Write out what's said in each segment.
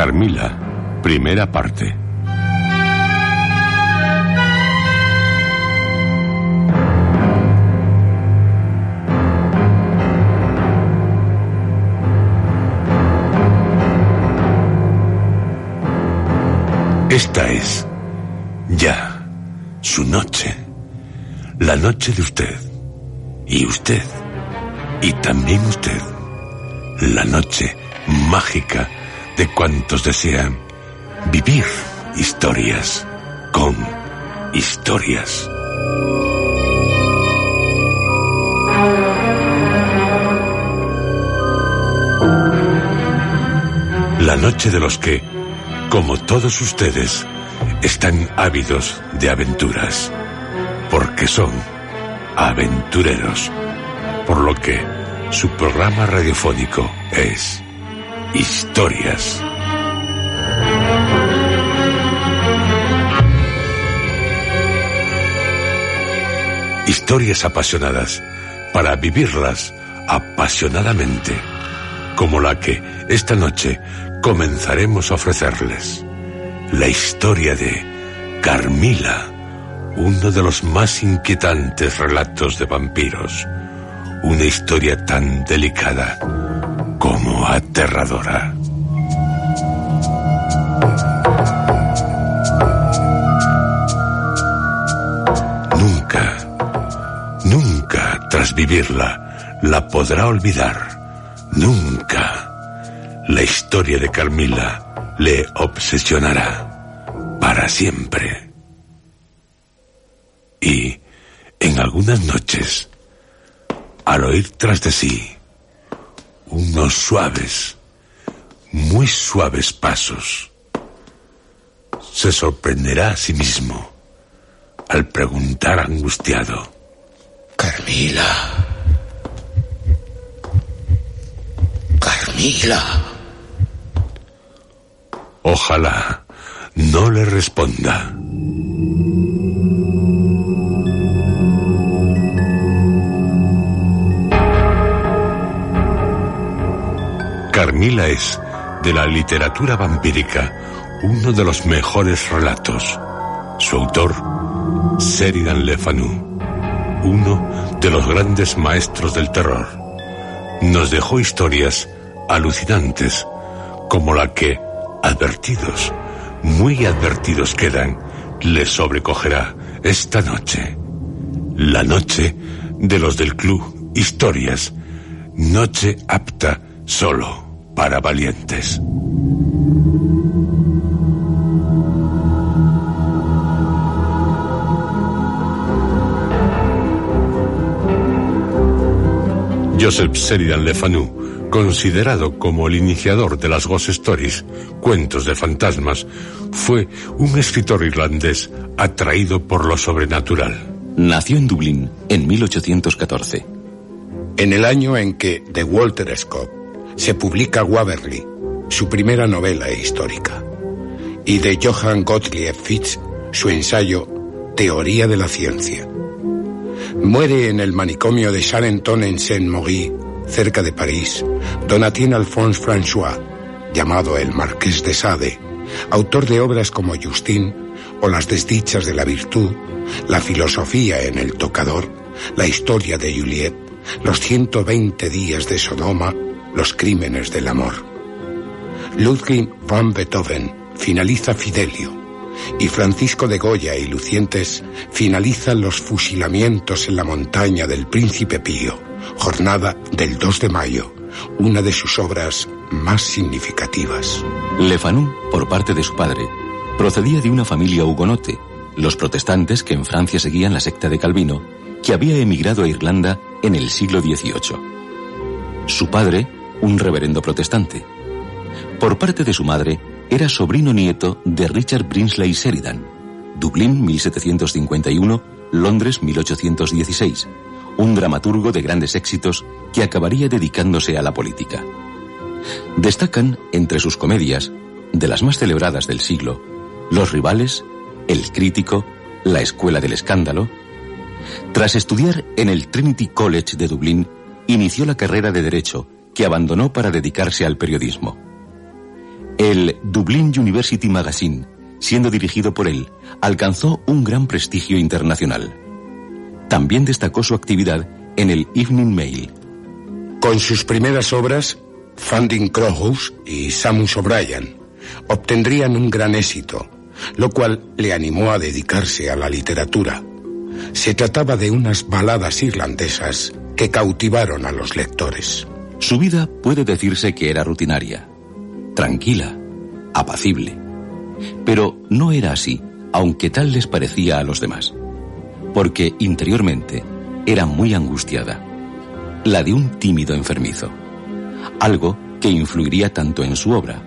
Carmila, primera parte. Esta es ya su noche, la noche de usted, y usted, y también usted, la noche mágica de cuantos desean vivir historias con historias. La noche de los que, como todos ustedes, están ávidos de aventuras, porque son aventureros, por lo que su programa radiofónico es Historias. Historias apasionadas para vivirlas apasionadamente, como la que esta noche comenzaremos a ofrecerles. La historia de Carmila, uno de los más inquietantes relatos de vampiros. Una historia tan delicada como aterradora. Nunca, nunca tras vivirla la podrá olvidar. Nunca. La historia de Carmila le obsesionará para siempre. Y en algunas noches, al oír tras de sí unos suaves, muy suaves pasos, se sorprenderá a sí mismo al preguntar angustiado, Carmila. Carmila. ojalá no le responda. Carmila es, de la literatura vampírica, uno de los mejores relatos. Su autor, Sheridan Le Fanu, uno de los grandes maestros del terror, nos dejó historias alucinantes, como la que, advertidos, muy advertidos quedan, les sobrecogerá esta noche. La noche de los del club Historias, noche apta solo para valientes. Joseph Sheridan Le Fanu, considerado como el iniciador de las Ghost Stories, cuentos de fantasmas, fue un escritor irlandés atraído por lo sobrenatural. Nació en Dublín en 1814. En el año en que de Walter Scott se publica Waverly, su primera novela histórica, y de Johann Gottlieb Fitz, su ensayo Teoría de la Ciencia. Muere en el manicomio de Charenton en Saint-Maury, cerca de París, Donatien Alphonse François, llamado el Marqués de Sade, autor de obras como Justin o Las desdichas de la virtud, La filosofía en el tocador, La historia de Juliet, Los 120 días de Sodoma, Los crímenes del amor. Ludwig van Beethoven finaliza Fidelio y Francisco de Goya y Lucientes finalizan los fusilamientos en la montaña del Príncipe Pío, jornada del 2 de mayo, una de sus obras más significativas. Le Fanu, por parte de su padre, procedía de una familia hugonote, los protestantes que en Francia seguían la secta de Calvino, que había emigrado a Irlanda en el siglo XVIII. Su padre, un reverendo protestante. Por parte de su madre, era sobrino nieto de Richard Brinsley Sheridan, Dublín 1751, Londres 1816, un dramaturgo de grandes éxitos que acabaría dedicándose a la política. Destacan entre sus comedias, de las más celebradas del siglo, Los rivales, El crítico, La escuela del escándalo. Tras estudiar en el Trinity College de Dublín, inició la carrera de Derecho, abandonó para dedicarse al periodismo. El Dublin University Magazine, siendo dirigido por él, alcanzó un gran prestigio internacional. También destacó su actividad en el Evening Mail. Con sus primeras obras, Funding Crowhouse y Samus O'Brien obtendrían un gran éxito, lo cual le animó a dedicarse a la literatura. Se trataba de unas baladas irlandesas que cautivaron a los lectores. Su vida puede decirse que era rutinaria tranquila, apacible. Pero no era así, aunque tal les parecía a los demás, porque interiormente era muy angustiada, la de un tímido enfermizo, algo que influiría tanto en su obra.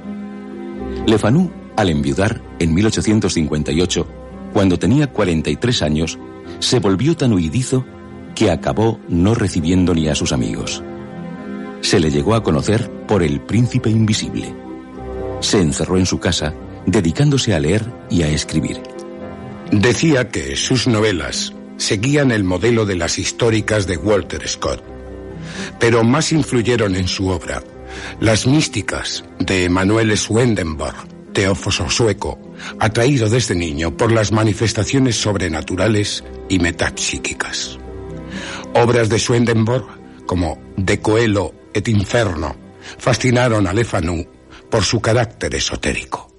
Le Fanu, al enviudar en 1858, cuando tenía 43 años, se volvió tan huidizo que acabó no recibiendo ni a sus amigos. Se le llegó a conocer por el príncipe invisible se encerró en su casa, dedicándose a leer y a escribir. Decía que sus novelas seguían el modelo de las históricas de Walter Scott, pero más influyeron en su obra las místicas de Emanuel Swendenborg, teófoso sueco, atraído desde niño por las manifestaciones sobrenaturales y metapsíquicas. Obras de Swendenborg, como De Coelho et Inferno, fascinaron a Lefanu por su carácter esotérico.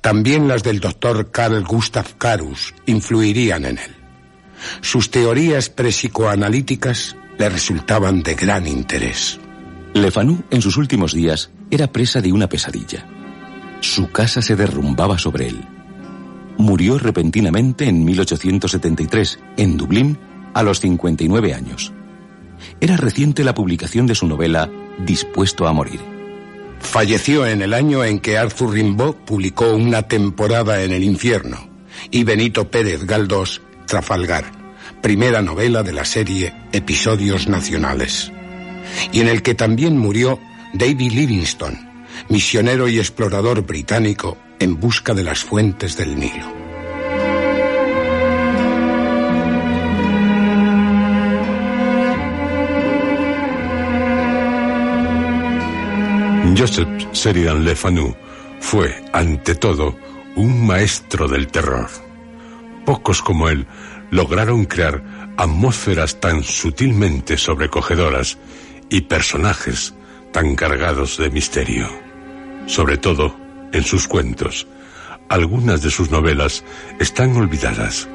También las del doctor Carl Gustav Carus influirían en él. Sus teorías prepsicoanalíticas le resultaban de gran interés. Le Fanu, en sus últimos días, era presa de una pesadilla. Su casa se derrumbaba sobre él. Murió repentinamente en 1873, en Dublín, a los 59 años. Era reciente la publicación de su novela Dispuesto a morir. Falleció en el año en que Arthur Rimbaud publicó Una temporada en el infierno y Benito Pérez Galdós Trafalgar, primera novela de la serie Episodios Nacionales, y en el que también murió David Livingstone, misionero y explorador británico en busca de las fuentes del Nilo. Joseph Sheridan Le Fanu fue, ante todo, un maestro del terror. Pocos como él lograron crear atmósferas tan sutilmente sobrecogedoras y personajes tan cargados de misterio. Sobre todo en sus cuentos. Algunas de sus novelas están olvidadas,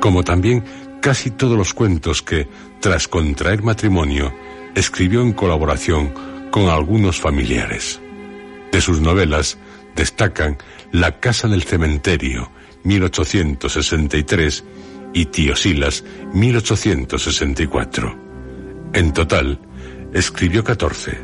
como también casi todos los cuentos que, tras contraer matrimonio, escribió en colaboración con algunos familiares. De sus novelas destacan La Casa del Cementerio, 1863, y Tío Silas, 1864. En total, escribió 14,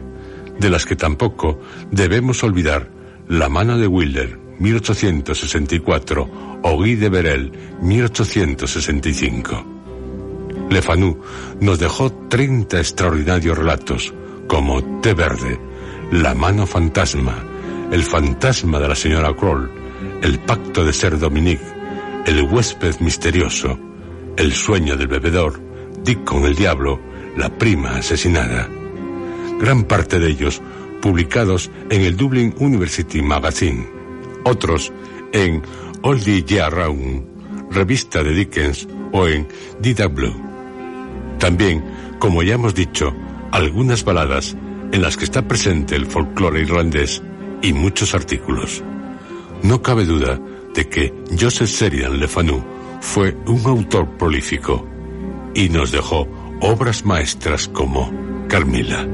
de las que tampoco debemos olvidar La mano de Wilder, 1864, o Guy de Berel, 1865. Le Fanu nos dejó 30 extraordinarios relatos, como Té Verde, La mano fantasma, El fantasma de la señora Kroll, El pacto de ser Dominique, El huésped misterioso, El sueño del bebedor, Dick con el diablo, La prima asesinada. Gran parte de ellos publicados en el Dublin University Magazine, otros en Oldie Year Round, revista de Dickens o en Blue. También, como ya hemos dicho, algunas baladas en las que está presente el folclore irlandés y muchos artículos. No cabe duda de que Joseph Sheridan Le Fanu fue un autor prolífico y nos dejó obras maestras como Carmila.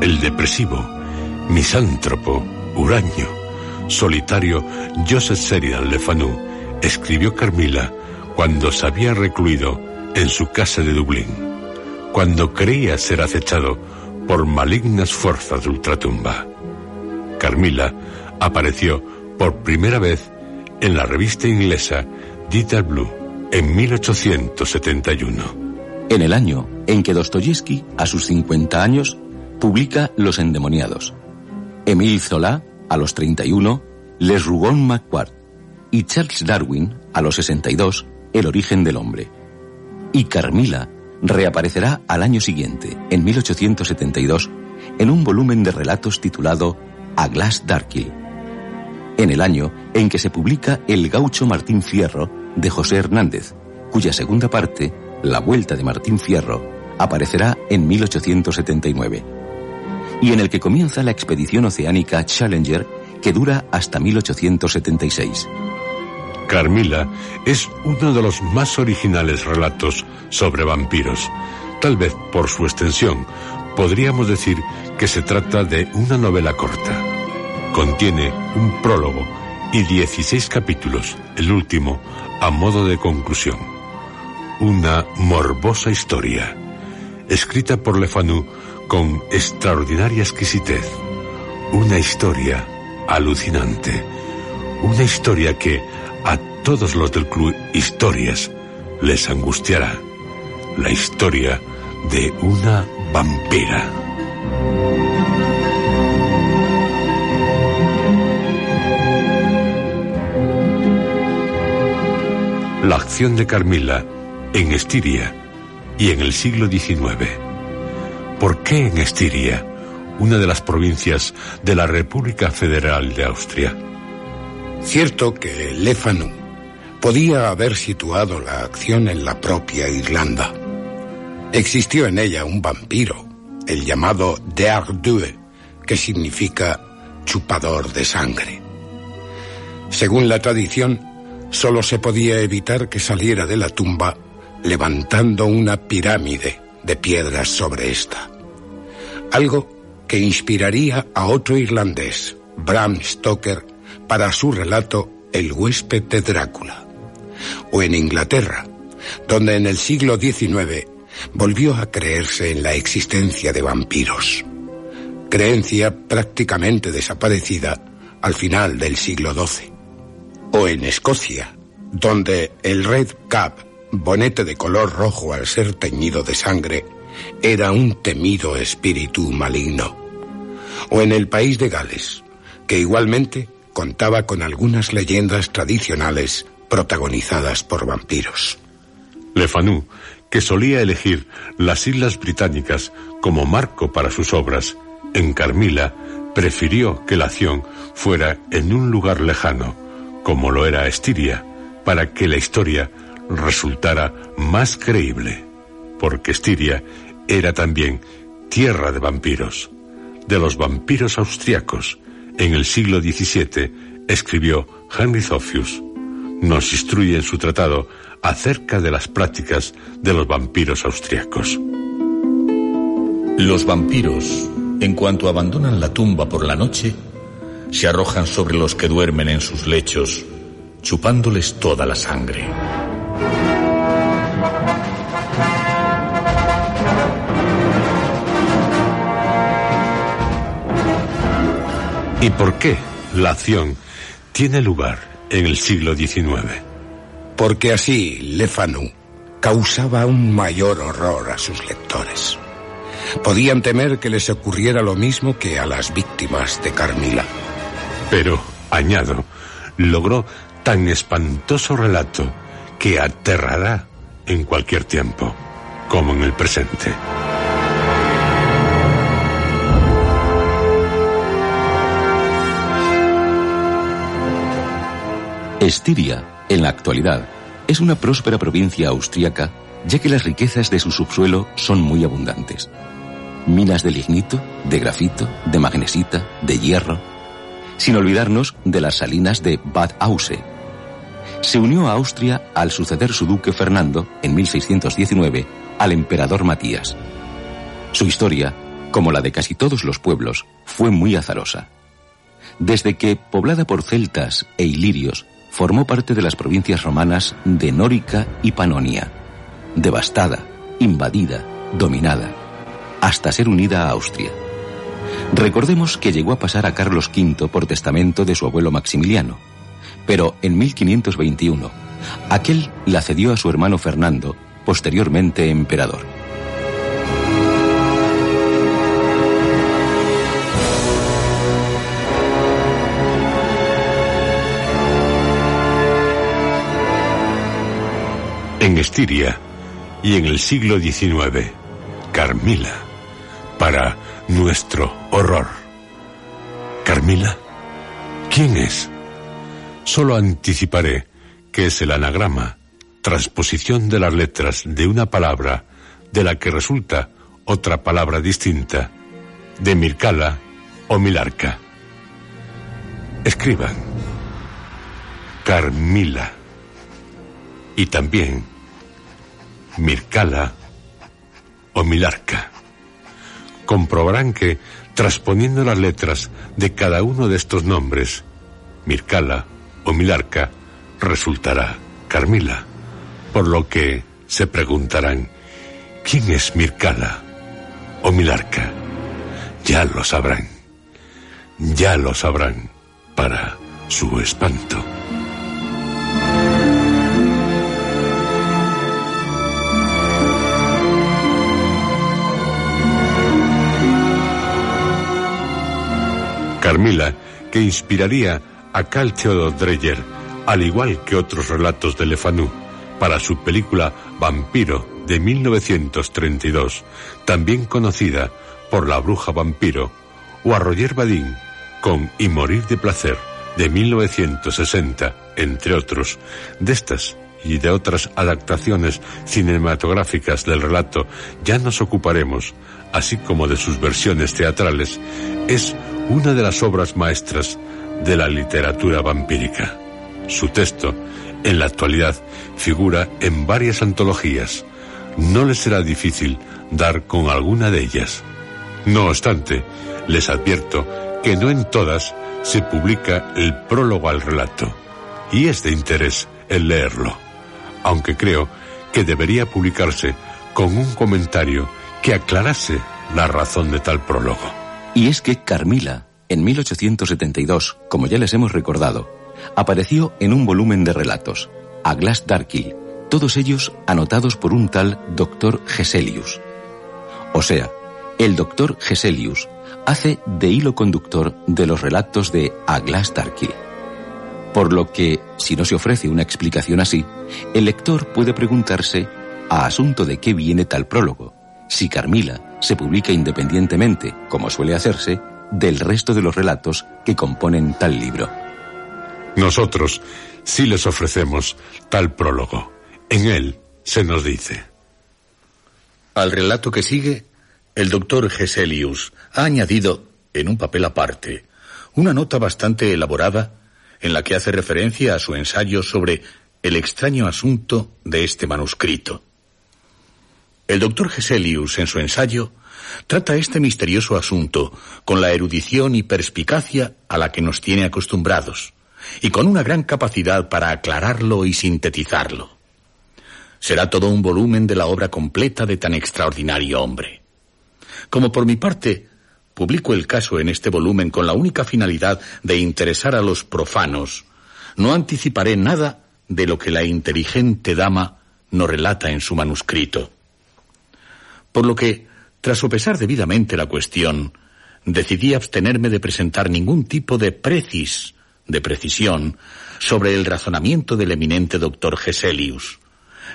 El depresivo, misántropo, huraño, solitario Joseph Sheridan Le Fanu escribió Carmila cuando se había recluido en su casa de Dublín, cuando creía ser acechado por malignas fuerzas de ultratumba. Carmila apareció por primera vez en la revista inglesa Dieter Blue en 1871. En el año en que Dostoyevsky, a sus 50 años, publica Los endemoniados. Emile Zola, a los 31, Les Rougon Macquart y Charles Darwin, a los 62, El origen del hombre. Y Carmila reaparecerá al año siguiente, en 1872, en un volumen de relatos titulado A Glass Darkle. En el año en que se publica El gaucho Martín Fierro de José Hernández, cuya segunda parte, La vuelta de Martín Fierro, aparecerá en 1879. Y en el que comienza la expedición oceánica Challenger que dura hasta 1876. Carmila es uno de los más originales relatos sobre vampiros. Tal vez por su extensión, podríamos decir que se trata de una novela corta. Contiene un prólogo y 16 capítulos, el último a modo de conclusión. Una morbosa historia, escrita por Le Fanu con extraordinaria exquisitez. Una historia alucinante. Una historia que a todos los del club Historias les angustiará. La historia de una vampira. La acción de Carmila en Estiria y en el siglo XIX. ¿Por qué en Estiria, una de las provincias de la República Federal de Austria? Cierto que Lefanu podía haber situado la acción en la propia Irlanda. Existió en ella un vampiro, el llamado Deardue, que significa chupador de sangre. Según la tradición, solo se podía evitar que saliera de la tumba levantando una pirámide de piedras sobre esta. Algo que inspiraría a otro irlandés, Bram Stoker, para su relato El huésped de Drácula. O en Inglaterra, donde en el siglo XIX volvió a creerse en la existencia de vampiros. Creencia prácticamente desaparecida al final del siglo XII. O en Escocia, donde el Red Cap, bonete de color rojo al ser teñido de sangre, era un temido espíritu maligno. O en el país de Gales, que igualmente contaba con algunas leyendas tradicionales protagonizadas por vampiros. Le Fanu, que solía elegir las Islas Británicas como marco para sus obras, en Carmila prefirió que la acción fuera en un lugar lejano, como lo era Estiria, para que la historia resultara más creíble, porque Estiria era también tierra de vampiros, de los vampiros austriacos, en el siglo XVII, escribió Henry Zophius. Nos instruye en su tratado acerca de las prácticas de los vampiros austriacos. Los vampiros, en cuanto abandonan la tumba por la noche, se arrojan sobre los que duermen en sus lechos, chupándoles toda la sangre. ¿Y por qué la acción tiene lugar en el siglo XIX? Porque así Le Fanu causaba un mayor horror a sus lectores. Podían temer que les ocurriera lo mismo que a las víctimas de Carmila. Pero, añado, logró tan espantoso relato que aterrará en cualquier tiempo, como en el presente. Estiria, en la actualidad, es una próspera provincia austríaca, ya que las riquezas de su subsuelo son muy abundantes. Minas de lignito, de grafito, de magnesita, de hierro, sin olvidarnos de las salinas de Bad Ausse. Se unió a Austria al suceder su duque Fernando, en 1619, al emperador Matías. Su historia, como la de casi todos los pueblos, fue muy azarosa. Desde que, poblada por celtas e ilirios, formó parte de las provincias romanas de Nórica y Panonia, devastada, invadida, dominada, hasta ser unida a Austria. Recordemos que llegó a pasar a Carlos V por testamento de su abuelo Maximiliano, pero en 1521 aquel la cedió a su hermano Fernando, posteriormente emperador. En Estiria y en el siglo XIX, Carmila, para nuestro horror. Carmila, ¿quién es? Solo anticiparé que es el anagrama, transposición de las letras de una palabra de la que resulta otra palabra distinta, de Mircala o Milarca. Escriban. Carmila. Y también Mircala o Milarca. Comprobarán que, transponiendo las letras de cada uno de estos nombres, Mircala o Milarca, resultará Carmila. Por lo que se preguntarán, ¿quién es Mircala o Milarca? Ya lo sabrán. Ya lo sabrán para su espanto. Carmila, que inspiraría a Carl Theodor Dreyer, al igual que otros relatos de Le Fanu, para su película Vampiro de 1932, también conocida por La Bruja Vampiro, o a Roger Badin con Y Morir de Placer de 1960, entre otros. De estas y de otras adaptaciones cinematográficas del relato ya nos ocuparemos, así como de sus versiones teatrales, es una de las obras maestras de la literatura vampírica. Su texto, en la actualidad, figura en varias antologías. No les será difícil dar con alguna de ellas. No obstante, les advierto que no en todas se publica el prólogo al relato, y es de interés el leerlo, aunque creo que debería publicarse con un comentario que aclarase la razón de tal prólogo. Y es que Carmila, en 1872, como ya les hemos recordado, apareció en un volumen de relatos, A Glass Darkill, todos ellos anotados por un tal doctor Geselius. O sea, el doctor Geselius hace de hilo conductor de los relatos de A Glass Darkill. Por lo que, si no se ofrece una explicación así, el lector puede preguntarse a asunto de qué viene tal prólogo, si Carmila se publica independientemente, como suele hacerse, del resto de los relatos que componen tal libro. Nosotros sí les ofrecemos tal prólogo. En él se nos dice. Al relato que sigue, el doctor Geselius ha añadido, en un papel aparte, una nota bastante elaborada en la que hace referencia a su ensayo sobre el extraño asunto de este manuscrito. El doctor Geselius, en su ensayo, trata este misterioso asunto con la erudición y perspicacia a la que nos tiene acostumbrados, y con una gran capacidad para aclararlo y sintetizarlo. Será todo un volumen de la obra completa de tan extraordinario hombre. Como por mi parte, publico el caso en este volumen con la única finalidad de interesar a los profanos, no anticiparé nada de lo que la inteligente dama nos relata en su manuscrito. Por lo que Tras sopesar debidamente la cuestión, decidí abstenerme de presentar ningún tipo de precis, de precisión, sobre el razonamiento del eminente doctor Geselius,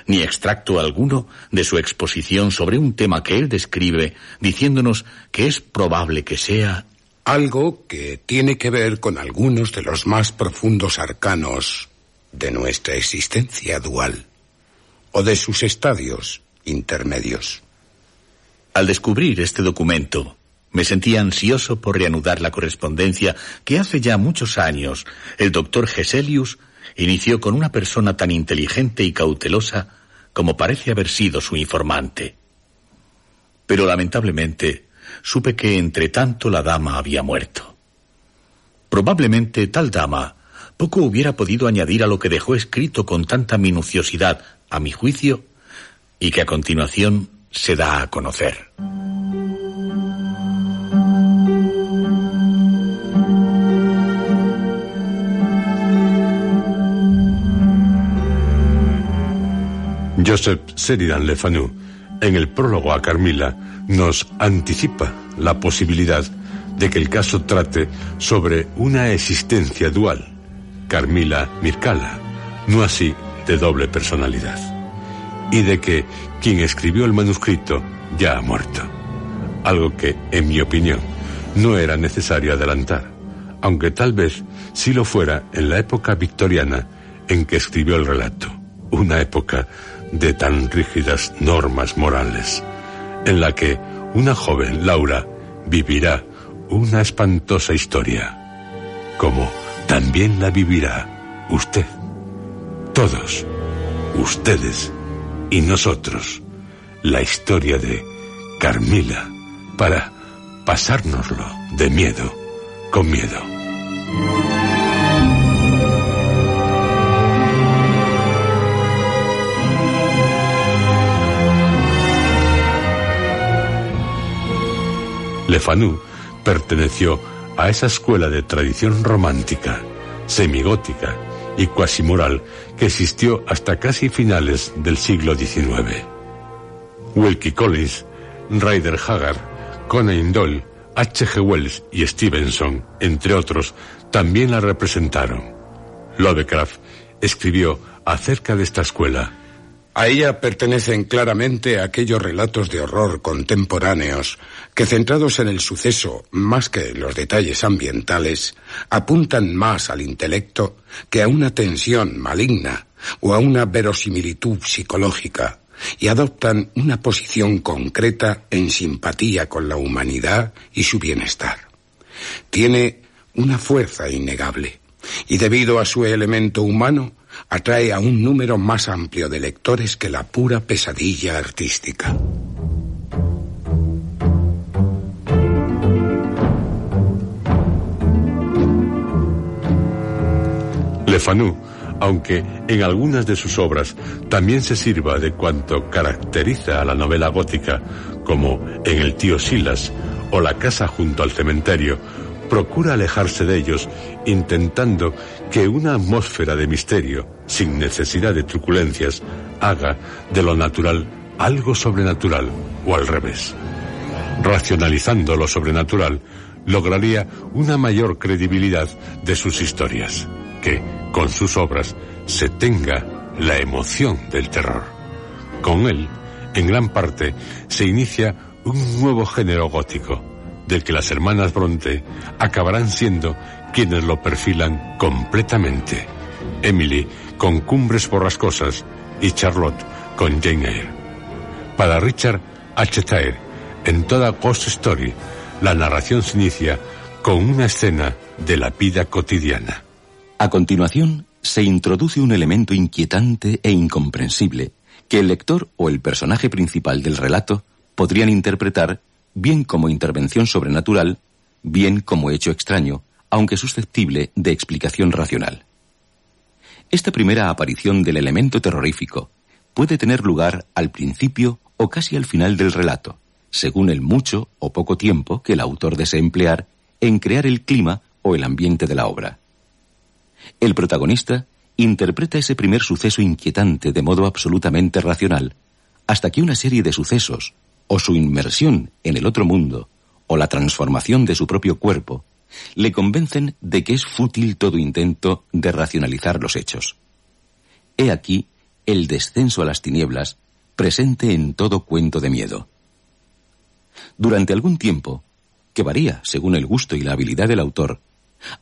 ni extracto alguno de su exposición sobre un tema que él describe, diciéndonos que es probable que sea algo que tiene que ver con algunos de los más profundos arcanos de nuestra existencia dual o de sus estadios intermedios. Al descubrir este documento, me sentí ansioso por reanudar la correspondencia que hace ya muchos años el doctor Geselius inició con una persona tan inteligente y cautelosa como parece haber sido su informante. Pero lamentablemente supe que entre tanto la dama había muerto. Probablemente tal dama poco hubiera podido añadir a lo que dejó escrito con tanta minuciosidad, a mi juicio, y que a continuación se da a conocer. Joseph Sheridan Le Fanu, en el prólogo a Carmila, nos anticipa la posibilidad de que el caso trate sobre una existencia dual, Carmila Mircala, no así de doble personalidad, y de que quien escribió el manuscrito ya ha muerto, algo que, en mi opinión, no era necesario adelantar, aunque tal vez sí lo fuera en la época victoriana en que escribió el relato, una época de tan rígidas normas morales, en la que una joven Laura vivirá una espantosa historia, como también la vivirá usted, todos, ustedes y nosotros, la historia de Carmila, para pasárnoslo de miedo con miedo. Le Fanu perteneció a esa escuela de tradición romántica, semigótica y cuasi moral que existió hasta casi finales del siglo XIX. Wilkie Collins, Ryder Haggard, Conan Doyle, H.G. Wells y Stevenson, entre otros, también la representaron. Lovecraft escribió acerca de esta escuela a ella pertenecen claramente aquellos relatos de horror contemporáneos que, centrados en el suceso más que en los detalles ambientales, apuntan más al intelecto que a una tensión maligna o a una verosimilitud psicológica y adoptan una posición concreta en simpatía con la humanidad y su bienestar. Tiene una fuerza innegable y debido a su elemento humano atrae a un número más amplio de lectores que la pura pesadilla artística. Le Fanu, aunque en algunas de sus obras también se sirva de cuanto caracteriza a la novela gótica, como en El tío Silas o La casa junto al cementerio, procura alejarse de ellos, intentando que una atmósfera de misterio, sin necesidad de truculencias, haga de lo natural algo sobrenatural o al revés. Racionalizando lo sobrenatural, lograría una mayor credibilidad de sus historias, que, con sus obras, se tenga la emoción del terror. Con él, en gran parte, se inicia un nuevo género gótico, del que las hermanas Bronte acabarán siendo quienes lo perfilan completamente. Emily con Cumbres Borrascosas y Charlotte con Jane Eyre. Para Richard H. En toda Ghost Story, la narración se inicia con una escena de la vida cotidiana. A continuación, se introduce un elemento inquietante e incomprensible que el lector o el personaje principal del relato podrían interpretar bien como intervención sobrenatural, bien como hecho extraño, aunque susceptible de explicación racional. Esta primera aparición del elemento terrorífico puede tener lugar al principio o casi al final del relato, según el mucho o poco tiempo que el autor desee emplear en crear el clima o el ambiente de la obra. El protagonista interpreta ese primer suceso inquietante de modo absolutamente racional, hasta que una serie de sucesos, o su inmersión en el otro mundo, o la transformación de su propio cuerpo, le convencen de que es fútil todo intento de racionalizar los hechos. He aquí el descenso a las tinieblas presente en todo cuento de miedo. Durante algún tiempo, que varía según el gusto y la habilidad del autor,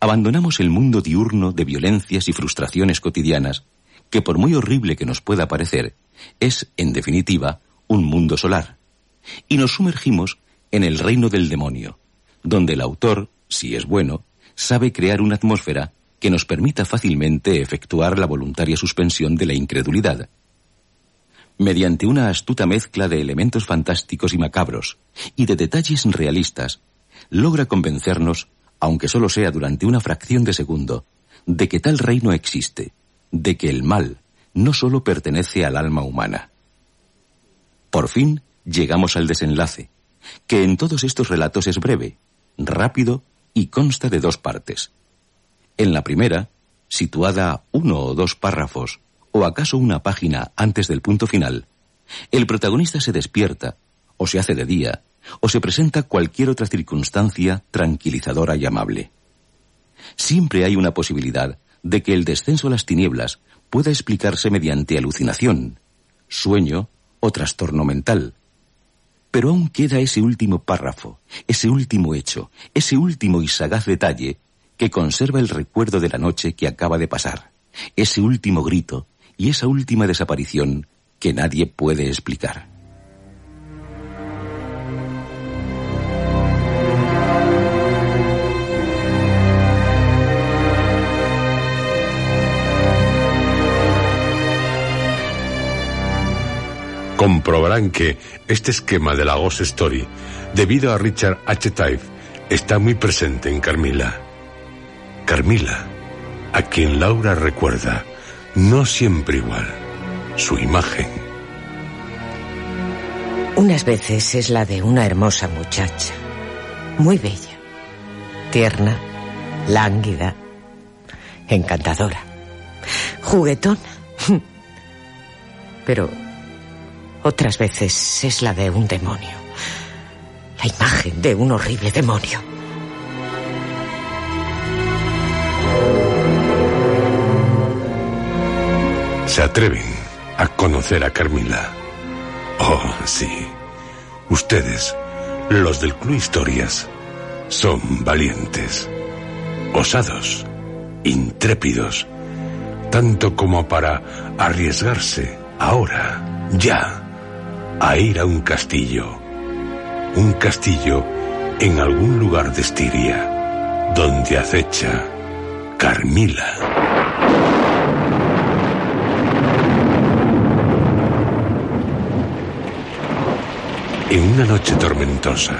abandonamos el mundo diurno de violencias y frustraciones cotidianas, que por muy horrible que nos pueda parecer, es, en definitiva, un mundo solar, y nos sumergimos en el reino del demonio, donde el autor, si es bueno, sabe crear una atmósfera que nos permita fácilmente efectuar la voluntaria suspensión de la incredulidad. Mediante una astuta mezcla de elementos fantásticos y macabros y de detalles realistas, logra convencernos, aunque solo sea durante una fracción de segundo, de que tal reino existe, de que el mal no solo pertenece al alma humana. Por fin llegamos al desenlace, que en todos estos relatos es breve, rápido y consta de dos partes. En la primera, situada uno o dos párrafos, o acaso una página antes del punto final, el protagonista se despierta, o se hace de día, o se presenta cualquier otra circunstancia tranquilizadora y amable. Siempre hay una posibilidad de que el descenso a las tinieblas pueda explicarse mediante alucinación, sueño o trastorno mental. Pero aún queda ese último párrafo, ese último hecho, ese último y sagaz detalle que conserva el recuerdo de la noche que acaba de pasar, ese último grito y esa última desaparición que nadie puede explicar. Comprobarán que este esquema de la Ghost Story, debido a Richard H. Type, está muy presente en Carmila. Carmila, a quien Laura recuerda, no siempre igual, su imagen. Unas veces es la de una hermosa muchacha, muy bella, tierna, lánguida, encantadora, juguetona. Pero otras veces es la de un demonio, la imagen de un horrible demonio. se atreven a conocer a Carmila. Oh, sí. Ustedes, los del Club Historias, son valientes, osados, intrépidos, tanto como para arriesgarse ahora, ya, a ir a un castillo. Un castillo en algún lugar de Estiria, donde acecha Carmila. En una noche tormentosa,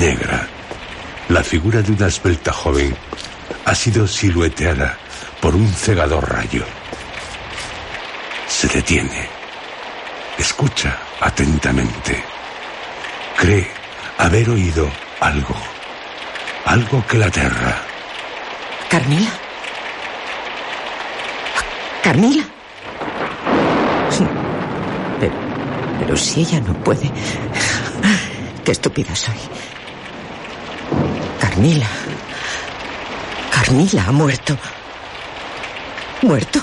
negra, la figura de una esbelta joven ha sido silueteada por un cegador rayo. Se detiene, escucha atentamente, cree haber oído algo, algo que la aterra. ¿Carmila? ¿Carmila? Pero si ella no puede... Qué estúpida soy. Carmila. Carmila ha muerto. ¿Muerto?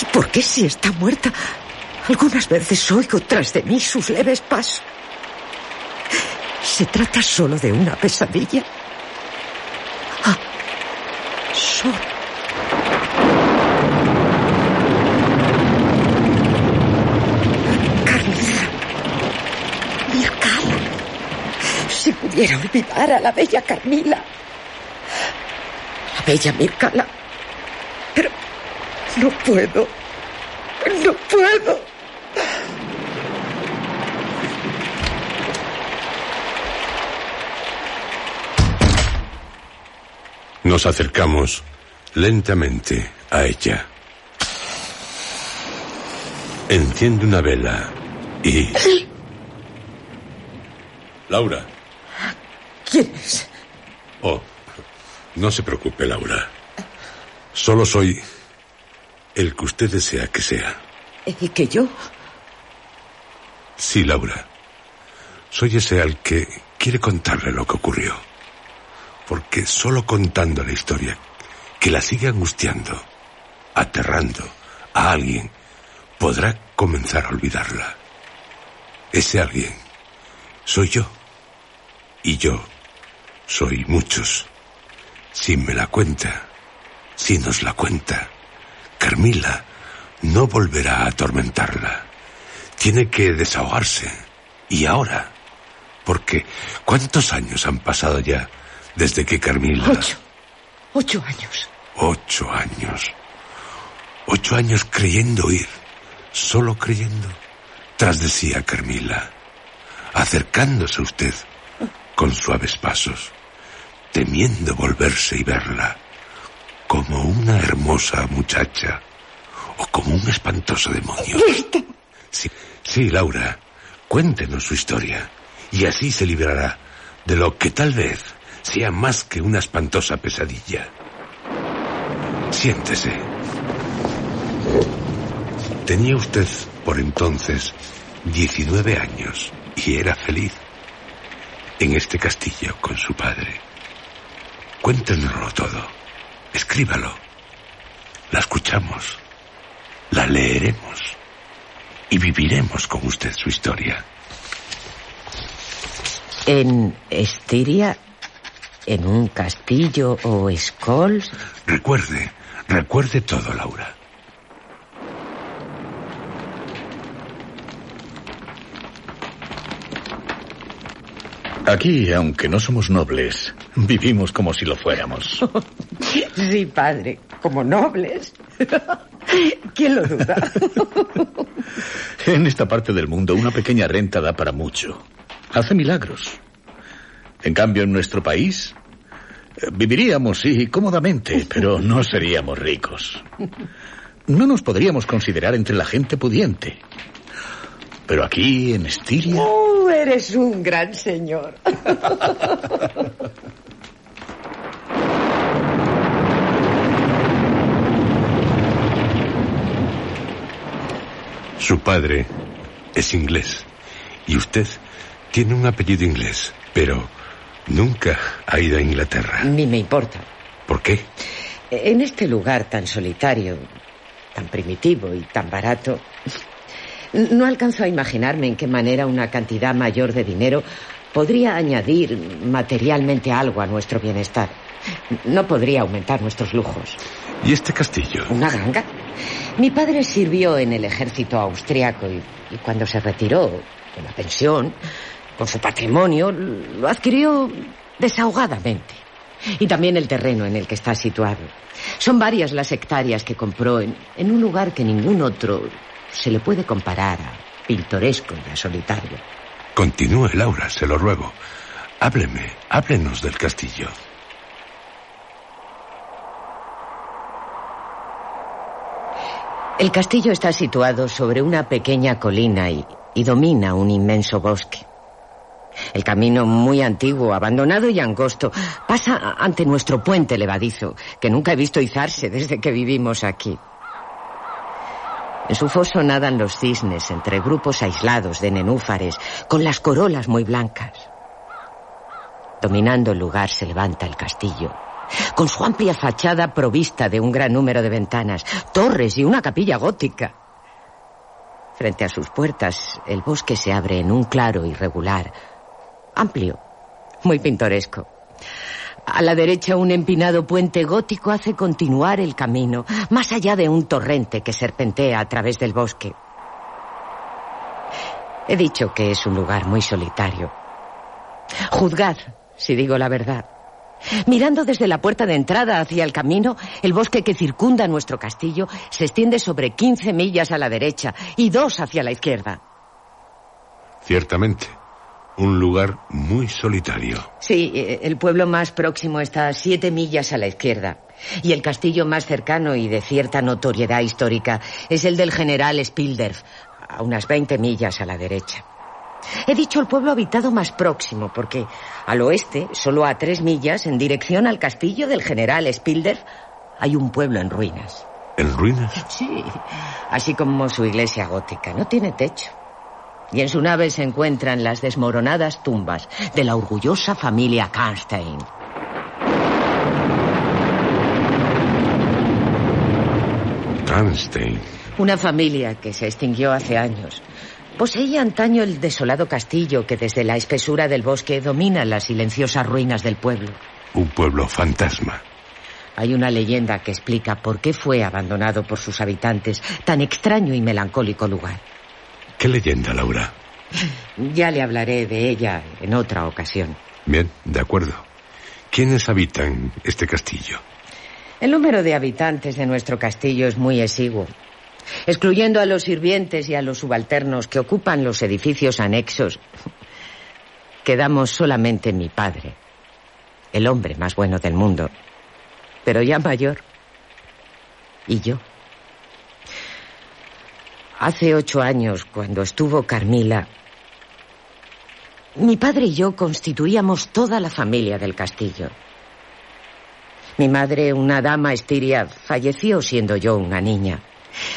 ¿Y por qué si está muerta? Algunas veces oigo tras de mí sus leves pasos. ¿Se trata solo de una pesadilla? Ah, solo pudiera olvidar a la bella Carmila. La bella Mircala. Pero no puedo. No puedo. Nos acercamos lentamente a ella. Enciende una vela y... Laura. ¿Quién es? Oh, no se preocupe, Laura. Solo soy el que usted desea que sea. ¿Y que yo? Sí, Laura. Soy ese al que quiere contarle lo que ocurrió. Porque solo contando la historia, que la sigue angustiando, aterrando a alguien, podrá comenzar a olvidarla. Ese alguien soy yo. Y yo soy muchos. Si me la cuenta, si nos la cuenta, Carmila no volverá a atormentarla. Tiene que desahogarse. Y ahora. Porque ¿cuántos años han pasado ya desde que Carmila... Ocho. Ocho años. Ocho años. Ocho años creyendo ir. Solo creyendo. Tras de sí a Carmila. Acercándose a usted con suaves pasos. Temiendo volverse y verla. Como una hermosa muchacha. O como un espantoso demonio. Sí, sí, Laura. Cuéntenos su historia. Y así se librará de lo que tal vez sea más que una espantosa pesadilla. Siéntese. Tenía usted por entonces 19 años y era feliz en este castillo con su padre. Cuéntenoslo todo. Escríbalo. La escuchamos. La leeremos. Y viviremos con usted su historia. ¿En Estiria? ¿En un castillo o Scholes? Recuerde, recuerde todo, Laura. Aquí, aunque no somos nobles, vivimos como si lo fuéramos. Sí, padre, como nobles. ¿Quién lo duda? En esta parte del mundo, una pequeña renta da para mucho. Hace milagros. En cambio, en nuestro país, viviríamos, sí, cómodamente, pero no seríamos ricos. No nos podríamos considerar entre la gente pudiente. Pero aquí, en Estiria... ¡Oh, eres un gran señor! Su padre es inglés y usted tiene un apellido inglés, pero nunca ha ido a Inglaterra. Ni me importa. ¿Por qué? En este lugar tan solitario, tan primitivo y tan barato, no alcanzo a imaginarme en qué manera una cantidad mayor de dinero podría añadir materialmente algo a nuestro bienestar. No podría aumentar nuestros lujos. ¿Y este castillo? ¿Una ganga? Mi padre sirvió en el ejército austriaco y, y cuando se retiró de la pensión, con su patrimonio, lo adquirió desahogadamente. Y también el terreno en el que está situado. Son varias las hectáreas que compró en, en un lugar que ningún otro se le puede comparar a pintoresco y a solitario. Continúe, Laura, se lo ruego. Hábleme, háblenos del castillo. El castillo está situado sobre una pequeña colina y, y domina un inmenso bosque. El camino muy antiguo, abandonado y angosto pasa ante nuestro puente levadizo, que nunca he visto izarse desde que vivimos aquí. En su foso nadan los cisnes entre grupos aislados de nenúfares, con las corolas muy blancas. Dominando el lugar se levanta el castillo, con su amplia fachada provista de un gran número de ventanas, torres y una capilla gótica. Frente a sus puertas, el bosque se abre en un claro irregular, amplio, muy pintoresco. A la derecha un empinado puente gótico hace continuar el camino, más allá de un torrente que serpentea a través del bosque. He dicho que es un lugar muy solitario. Juzgad, si digo la verdad. Mirando desde la puerta de entrada hacia el camino, el bosque que circunda nuestro castillo se extiende sobre 15 millas a la derecha y dos hacia la izquierda. Ciertamente, un lugar muy solitario. Sí, eh, el pueblo más próximo está a siete millas a la izquierda. Y el castillo más cercano y de cierta notoriedad histórica es el del general Spildorf, a unas 20 millas a la derecha. He dicho el pueblo habitado más próximo, porque al oeste, solo a tres millas, en dirección al castillo del general Spildorf, hay un pueblo en ruinas. ¿En ruinas? Sí, así como su iglesia gótica. No tiene techo. Y en su nave se encuentran las desmoronadas tumbas de la orgullosa familia Karnstein. Karnstein. Una familia que se extinguió hace años. Poseía antaño el desolado castillo que desde la espesura del bosque domina las silenciosas ruinas del pueblo. Un pueblo fantasma. Hay una leyenda que explica por qué fue abandonado por sus habitantes tan extraño y melancólico lugar. ¿Qué leyenda, Laura? Ya le hablaré de ella en otra ocasión. Bien, de acuerdo. ¿Quiénes habitan este castillo? El número de habitantes de nuestro castillo es muy exiguo. Excluyendo a los sirvientes y a los subalternos que ocupan los edificios anexos, quedamos solamente mi padre, el hombre más bueno del mundo, pero ya mayor, y yo. Hace ocho años, cuando estuvo Carmila, mi padre y yo constituíamos toda la familia del castillo. Mi madre, una dama estiria, falleció siendo yo una niña.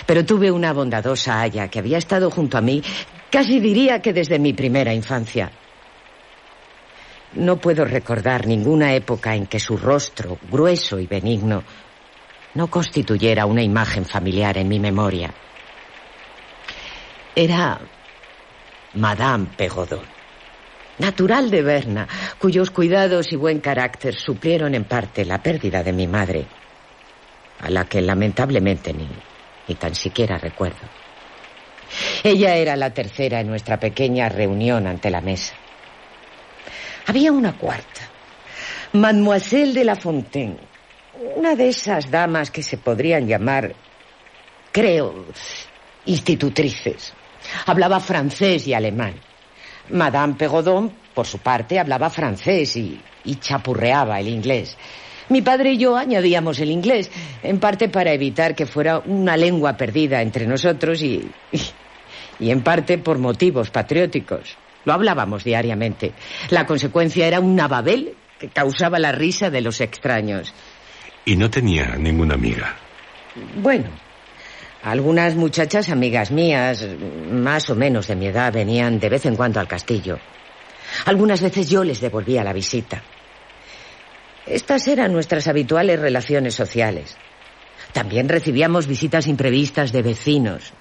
Pero tuve una bondadosa haya que había estado junto a mí, casi diría que desde mi primera infancia. No puedo recordar ninguna época en que su rostro, grueso y benigno, no constituyera una imagen familiar en mi memoria. Era Madame Pegodon, natural de Berna, cuyos cuidados y buen carácter suplieron en parte la pérdida de mi madre, a la que lamentablemente ni, ni tan siquiera recuerdo. Ella era la tercera en nuestra pequeña reunión ante la mesa. Había una cuarta, Mademoiselle de la Fontaine, una de esas damas que se podrían llamar, creo, institutrices. Hablaba francés y alemán. Madame Pegodon, por su parte, hablaba francés y, y chapurreaba el inglés. Mi padre y yo añadíamos el inglés, en parte para evitar que fuera una lengua perdida entre nosotros y, y, y en parte por motivos patrióticos. Lo hablábamos diariamente. La consecuencia era un babel que causaba la risa de los extraños. Y no tenía ninguna amiga. Bueno, algunas muchachas amigas mías, más o menos de mi edad, venían de vez en cuando al castillo. Algunas veces yo les devolvía la visita. Estas eran nuestras habituales relaciones sociales. También recibíamos visitas imprevistas de vecinos.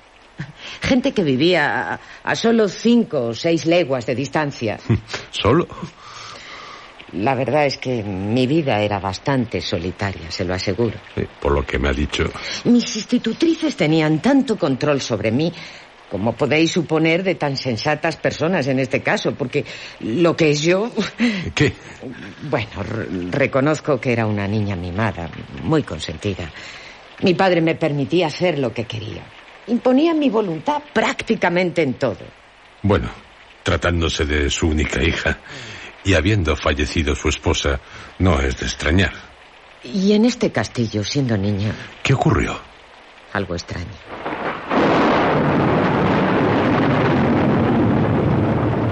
Gente que vivía a, solo cinco o seis leguas de distancia. ¿Solo? La verdad es que mi vida era bastante solitaria, se lo aseguro. Sí, por lo que me ha dicho. Mis institutrices tenían tanto control sobre mí como podéis suponer de tan sensatas personas en este caso, porque lo que es yo... ¿Qué? Bueno, reconozco que era una niña mimada, muy consentida. Mi padre me permitía hacer lo que quería. Imponía mi voluntad prácticamente en todo. Bueno, tratándose de su única hija y habiendo fallecido su esposa, no es de extrañar. Y en este castillo, siendo niña... ¿Qué ocurrió? Algo extraño.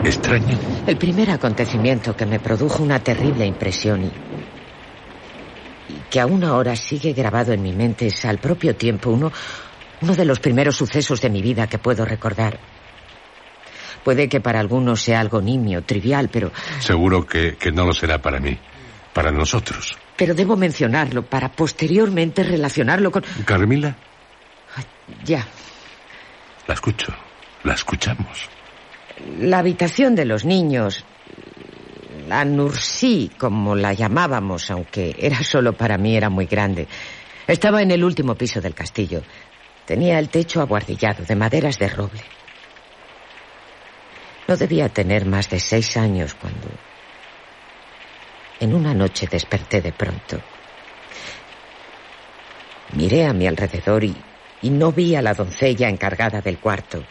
¿Extraño? El primer acontecimiento que me produjo una terrible impresión y, y que aún ahora sigue grabado en mi mente es al propio tiempo uno, uno de los primeros sucesos de mi vida que puedo recordar. Puede que para algunos sea algo nimio, trivial, pero... Seguro que, que no lo será para mí, para nosotros. Pero debo mencionarlo para posteriormente relacionarlo con... ¿Carmila? Ya. La escucho, la escuchamos. La habitación de los niños, la Nursi, como la llamábamos, aunque era solo para mí, era muy grande. Estaba en el último piso del castillo. Tenía el techo abuhardillado de maderas de roble. No debía tener más de seis años cuando... En una noche desperté de pronto. Miré a mi alrededor y, y no vi a la doncella encargada del cuarto,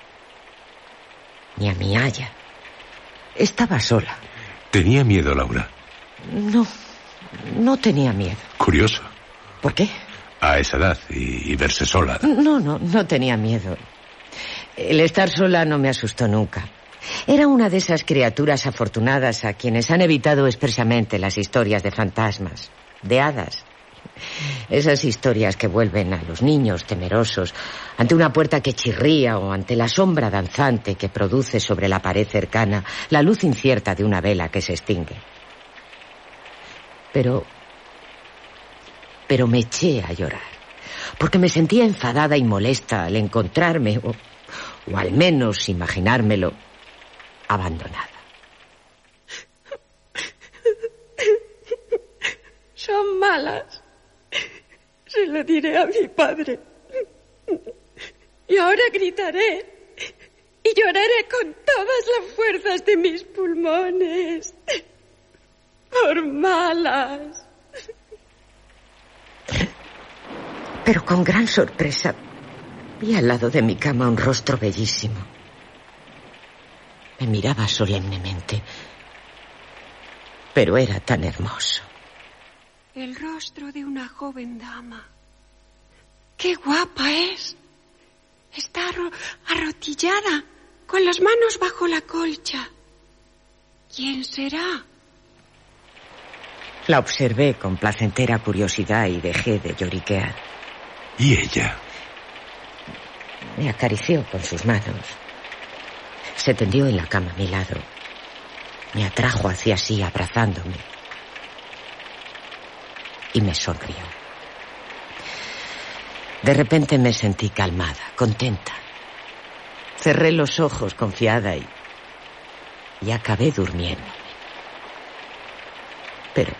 ni a mi haya. Estaba sola. ¿Tenía miedo, Laura? No, no tenía miedo. Curioso. ¿Por qué? A esa edad y, y verse sola. No, no, no tenía miedo. El estar sola no me asustó nunca. Era una de esas criaturas afortunadas a quienes han evitado expresamente las historias de fantasmas, de hadas Esas historias que vuelven a los niños temerosos ante una puerta que chirría o ante la sombra danzante que produce sobre la pared cercana la luz incierta de una vela que se extingue. Pero... Pero me eché a llorar, porque me sentía enfadada y molesta al encontrarme, o, o al menos imaginármelo, abandonada. Son malas. Se lo diré a mi padre. Y ahora gritaré y lloraré con todas las fuerzas de mis pulmones. Por malas. Pero con gran sorpresa vi al lado de mi cama un rostro bellísimo. Me miraba solemnemente, pero era tan hermoso. El rostro de una joven dama. ¡Qué guapa es! Está arro- arrotillada, con las manos bajo la colcha. ¿Quién será? La observé con placentera curiosidad y dejé de lloriquear. ¿Y ella? Me acarició con sus manos. Se tendió en la cama a mi lado. Me atrajo hacia sí abrazándome. Y me sonrió. De repente me sentí calmada, contenta. Cerré los ojos confiada y, y acabé durmiendo. Pero,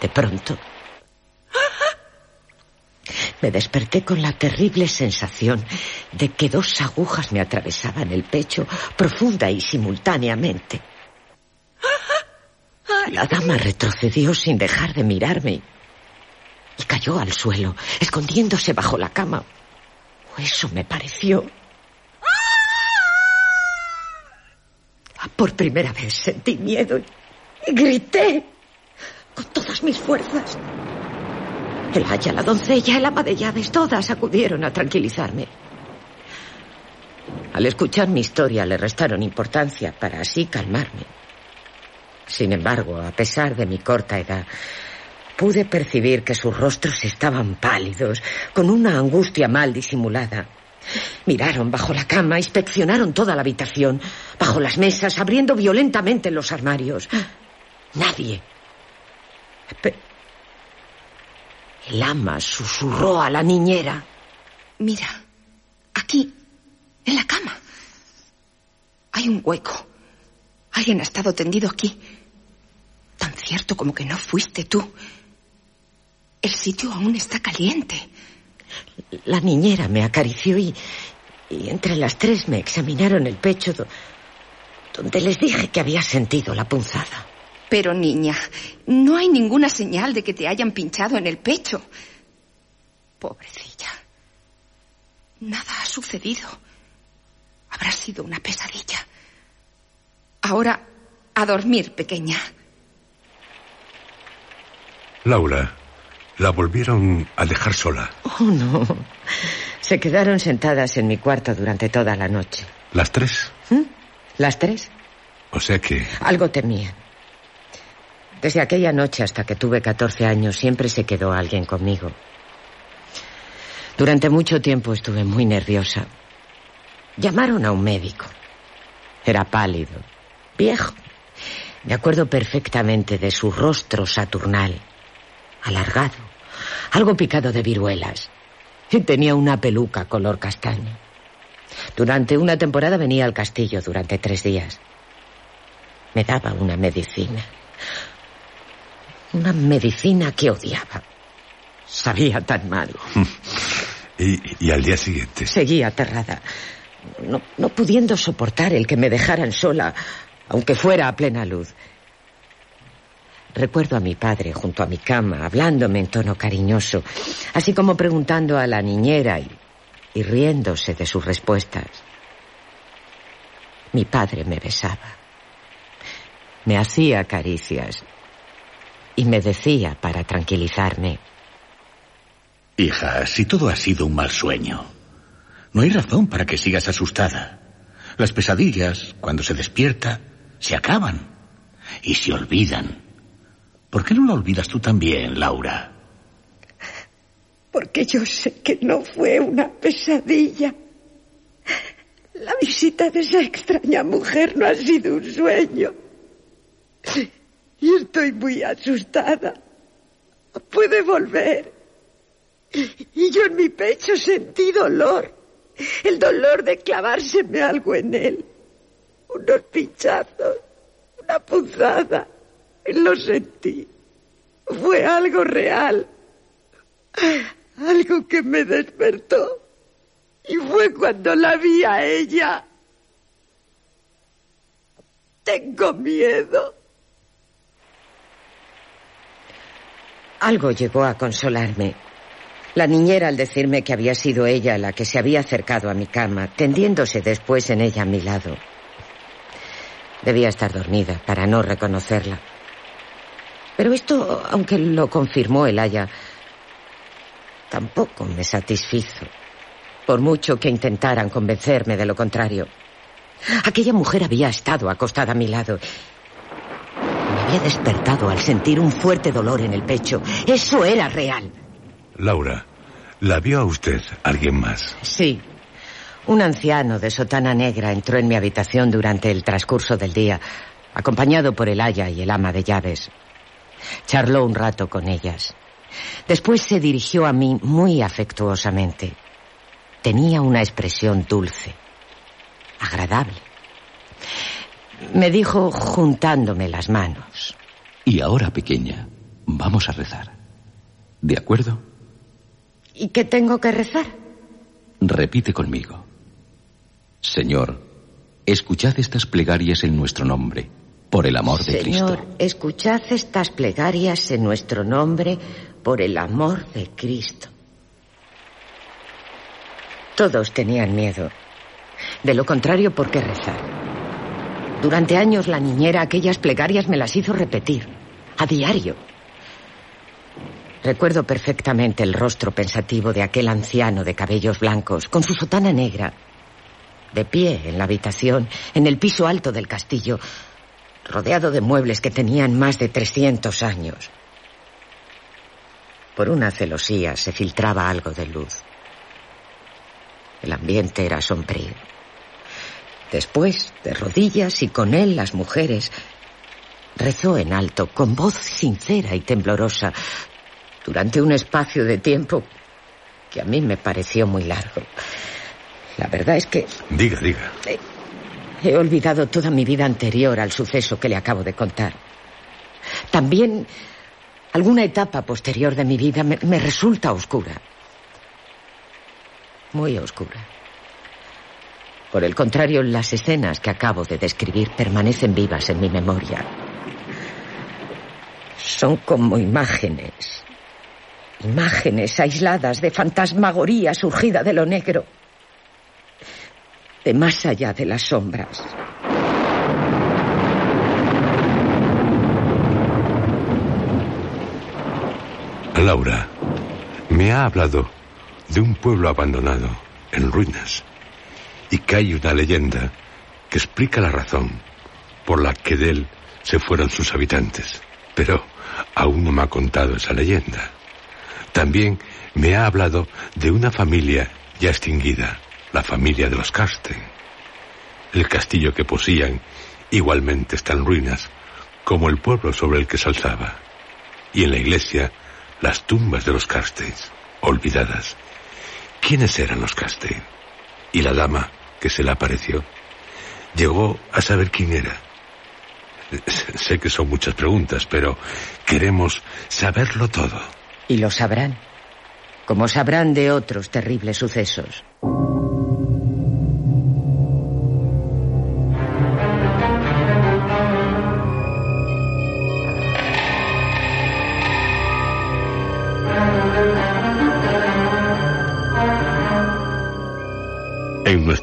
de pronto, me desperté con la terrible sensación de que dos agujas me atravesaban el pecho profunda y simultáneamente. La dama retrocedió sin dejar de mirarme y cayó al suelo, escondiéndose bajo la cama. O eso me pareció. Por primera vez sentí miedo y grité con todas mis fuerzas. El haya, la doncella, el ama de llaves, todas acudieron a tranquilizarme. Al escuchar mi historia le restaron importancia para así calmarme. Sin embargo, a pesar de mi corta edad, pude percibir que sus rostros estaban pálidos, con una angustia mal disimulada. Miraron bajo la cama, inspeccionaron toda la habitación, bajo las mesas, abriendo violentamente los armarios. Nadie. El ama susurró a la niñera. Mira, aquí, en la cama. Hay un hueco. Alguien ha estado tendido aquí. Tan cierto como que no fuiste tú. El sitio aún está caliente. La niñera me acarició y, y entre las tres me examinaron el pecho do- donde les dije que había sentido la punzada. Pero niña, no hay ninguna señal de que te hayan pinchado en el pecho. Pobrecilla. Nada ha sucedido. Habrá sido una pesadilla. Ahora, a dormir, pequeña. Laura, la volvieron a dejar sola. Oh, no. Se quedaron sentadas en mi cuarto durante toda la noche. ¿Las tres? ¿Mm? ¿Las tres? O sea que... Algo temían. Desde aquella noche hasta que tuve 14 años siempre se quedó alguien conmigo. Durante mucho tiempo estuve muy nerviosa. Llamaron a un médico. Era pálido, viejo. Me acuerdo perfectamente de su rostro saturnal, alargado, algo picado de viruelas. Y tenía una peluca color castaño. Durante una temporada venía al castillo durante tres días. Me daba una medicina. Una medicina que odiaba. Sabía tan mal. Y, y al día siguiente. Seguía aterrada. No, no pudiendo soportar el que me dejaran sola, aunque fuera a plena luz. Recuerdo a mi padre junto a mi cama, hablándome en tono cariñoso, así como preguntando a la niñera y, y riéndose de sus respuestas. Mi padre me besaba, me hacía caricias y me decía para tranquilizarme. Hija, si todo ha sido un mal sueño, no hay razón para que sigas asustada. Las pesadillas, cuando se despierta, se acaban y se olvidan. ¿Por qué no la olvidas tú también, Laura? Porque yo sé que no fue una pesadilla. La visita de esa extraña mujer no ha sido un sueño. Y estoy muy asustada. Puede volver. Y yo en mi pecho sentí dolor. El dolor de clavárseme algo en él. Unos pinchazos. Una punzada. Lo sentí. Fue algo real. Algo que me despertó. Y fue cuando la vi a ella. Tengo miedo. Algo llegó a consolarme. La niñera al decirme que había sido ella la que se había acercado a mi cama, tendiéndose después en ella a mi lado. Debía estar dormida para no reconocerla. Pero esto, aunque lo confirmó el Aya, tampoco me satisfizo, por mucho que intentaran convencerme de lo contrario. Aquella mujer había estado acostada a mi lado había despertado al sentir un fuerte dolor en el pecho. Eso era real. Laura, ¿la vio a usted alguien más? Sí. Un anciano de sotana negra entró en mi habitación durante el transcurso del día, acompañado por el aya y el ama de llaves. Charló un rato con ellas. Después se dirigió a mí muy afectuosamente. Tenía una expresión dulce, agradable. Me dijo juntándome las manos. Y ahora, pequeña, vamos a rezar. ¿De acuerdo? ¿Y qué tengo que rezar? Repite conmigo. Señor, escuchad estas plegarias en nuestro nombre, por el amor de Cristo. Señor, escuchad estas plegarias en nuestro nombre, por el amor de Cristo. Todos tenían miedo. De lo contrario, ¿por qué rezar? Durante años la niñera aquellas plegarias me las hizo repetir, a diario. Recuerdo perfectamente el rostro pensativo de aquel anciano de cabellos blancos, con su sotana negra, de pie en la habitación, en el piso alto del castillo, rodeado de muebles que tenían más de 300 años. Por una celosía se filtraba algo de luz. El ambiente era sombrío. Después, de rodillas y con él las mujeres, rezó en alto, con voz sincera y temblorosa, durante un espacio de tiempo que a mí me pareció muy largo. La verdad es que... Diga, diga. He, olvidado toda mi vida anterior al suceso que le acabo de contar. También alguna etapa posterior de mi vida me resulta oscura. Muy oscura. Por el contrario, las escenas que acabo de describir permanecen vivas en mi memoria. Son como imágenes. Imágenes aisladas de fantasmagoría surgida de lo negro. De más allá de las sombras. Laura, me ha hablado de un pueblo abandonado, en ruinas y que hay una leyenda que explica la razón por la que de él se fueron sus habitantes. Pero aún no me ha contado esa leyenda. También me ha hablado de una familia ya extinguida, la familia de los Carsten. El castillo que poseían igualmente está en ruinas, como el pueblo sobre el que se alzaba. Y en la iglesia, las tumbas de los Carsten, olvidadas. ¿Quiénes eran los Carsten? Y la dama que se le apareció, llegó a saber quién era. Sé que son muchas preguntas, pero queremos saberlo todo. Y lo sabrán, como sabrán de otros terribles sucesos.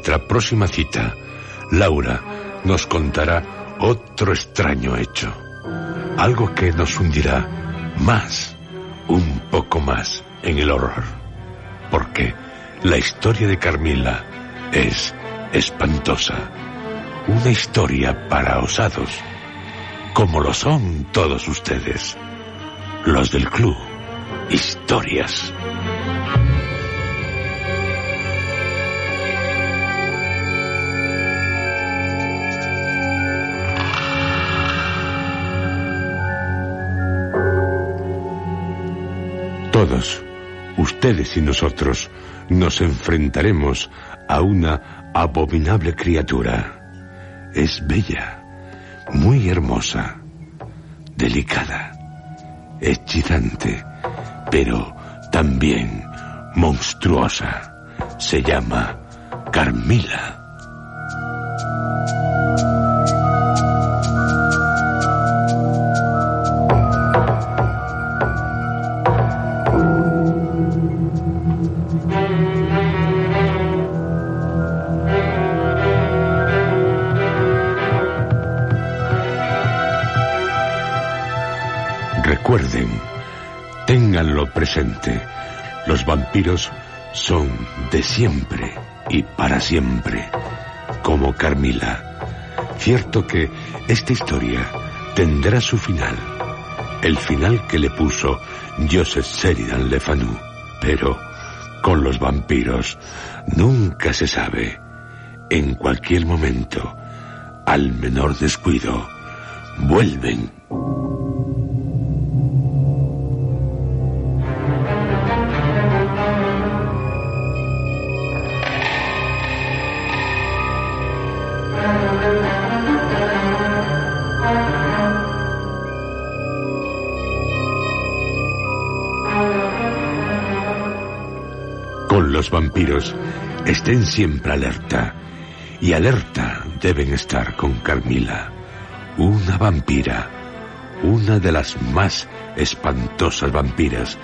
Nuestra próxima cita, Laura nos contará otro extraño hecho. Algo que nos hundirá más, un poco más, en el horror. Porque la historia de Carmila es espantosa. Una historia para osados, como lo son todos ustedes. los del club. Historias. Todos, ustedes y nosotros, nos enfrentaremos a una abominable criatura. Es bella, muy hermosa, delicada, hechizante, pero también monstruosa. Se llama Carmila. Los vampiros son de siempre y para siempre, como Carmila. Cierto que esta historia tendrá su final, el final que le puso Joseph Sheridan Le Fanu, pero con los vampiros nunca se sabe. En cualquier momento, al menor descuido, vuelven. Estén siempre alerta. Y alerta deben estar con Carmila, una vampira, una de las más espantosas vampiras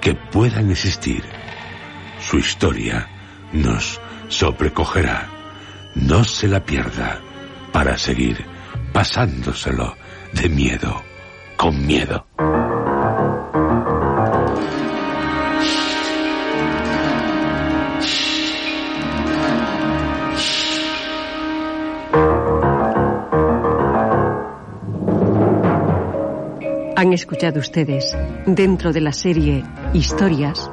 que puedan existir. Su historia nos sobrecogerá. No se la pierda para seguir pasándoselo de miedo con miedo. Escuchado ustedes, dentro de la serie Historias,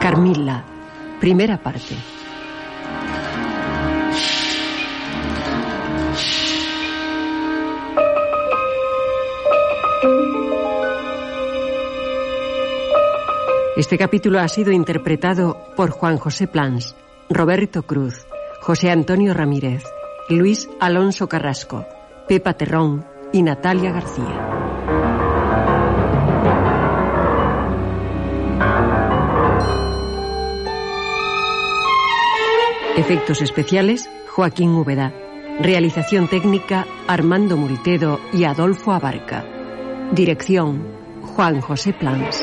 Carmilla, primera parte. Este capítulo ha sido interpretado por Juan José Plans, Roberto Cruz, José Antonio Ramírez, Luis Alonso Carrasco, Pepa Terrón y Natalia García. Efectos especiales, Joaquín Úbeda. Realización técnica, Armando Multedo y Adolfo Abarca. Dirección, Juan José Plans.